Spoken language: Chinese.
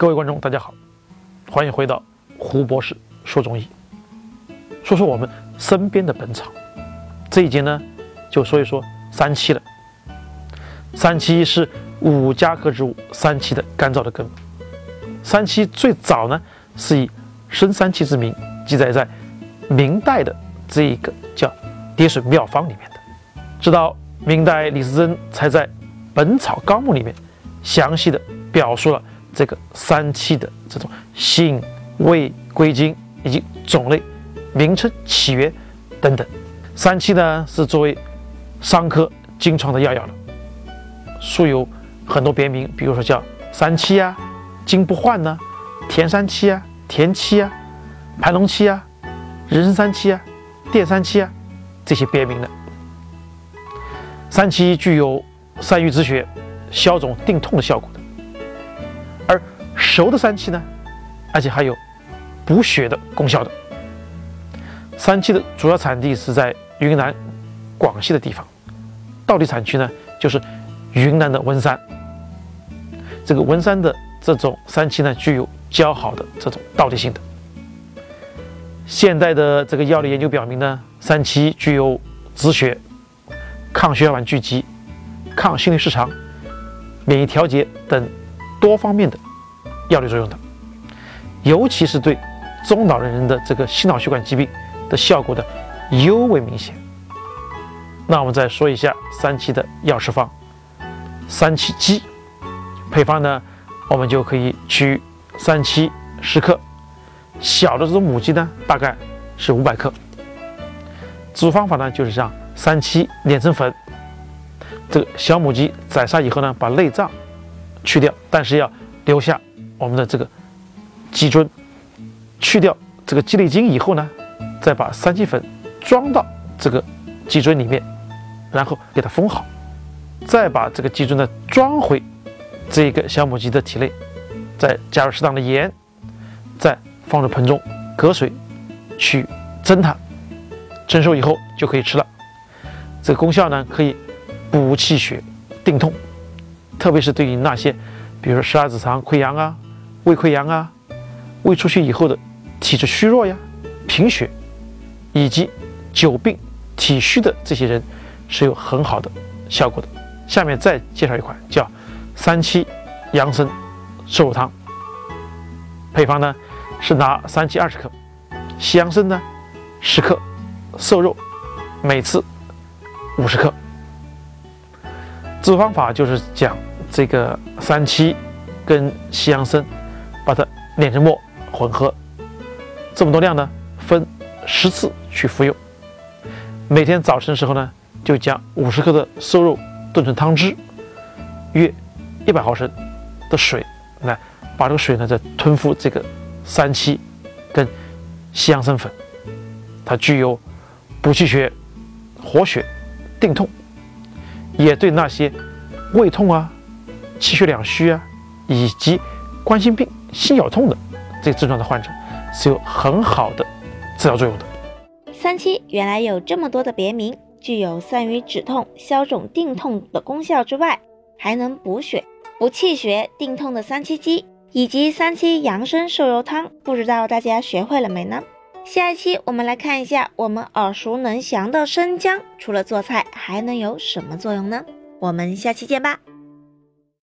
各位观众，大家好，欢迎回到胡博士说中医，说说我们身边的本草。这一节呢，就说一说三七了。三七是五加科植物三七的干燥的根。三七最早呢，是以生三七之名记载在明代的这一个叫《蝶水妙方》里面的。直到明代李时珍才在《本草纲目》里面详细的表述了这个三七的这种性、味、归经以及种类、名称、起源等等。三七呢是作为伤科经疮的药药了，素有很多别名，比如说叫三七啊、金不换呢、田三七啊、田七啊、盘龙七啊、人参三七啊、电三七啊这些别名的。三七具有散瘀止血、消肿定痛的效果的，熟的三七呢，而且还有补血的功效的。三七的主要产地是在云南、广西的地方，道地产区呢就是云南的文山。这个文山的这种三七呢，具有较好的这种道地性的。现代的这个药理研究表明呢，三七具有止血。抗血小板聚集、抗心律失常、免疫调节等多方面的药理作用的，尤其是对中老年人的这个心脑血管疾病的效果的尤为明显。那我们再说一下三七的药食方：三七鸡配方呢，我们就可以取三七十克，小的这种母鸡呢，大概是五百克。煮方法呢，就是这样。三七碾成粉，这个小母鸡宰杀以后呢，把内脏去掉，但是要留下我们的这个鸡胗，去掉这个鸡内金以后呢，再把三七粉装到这个鸡胗里面，然后给它封好，再把这个鸡胗呢装回这个小母鸡的体内，再加入适当的盐，再放入盆中隔水去蒸它，蒸熟以后就可以吃了。这个功效呢，可以补气血、定痛，特别是对于那些，比如说十二指肠溃疡啊、胃溃疡啊、胃出血以后的体质虚弱呀、贫血，以及久病体虚的这些人，是有很好的效果的。下面再介绍一款叫三七养生瘦肉汤，配方呢是拿三七二十克，西洋参呢十克，瘦肉每次。五十克，制作方法就是讲这个三七跟西洋参，把它碾成末混合，这么多量呢，分十次去服用。每天早晨的时候呢，就将五十克的瘦肉炖成汤汁，约一百毫升的水，来把这个水呢再吞服这个三七跟西洋参粉，它具有补气血、活血。定痛，也对那些胃痛啊、气血两虚啊，以及冠心病、心绞痛的这个症状的患者，是有很好的治疗作用的。三七原来有这么多的别名，具有散瘀止痛、消肿定痛的功效之外，还能补血、补气血、定痛的三七鸡，以及三七养生瘦肉汤，不知道大家学会了没呢？下一期我们来看一下我们耳熟能详的生姜，除了做菜还能有什么作用呢？我们下期见吧。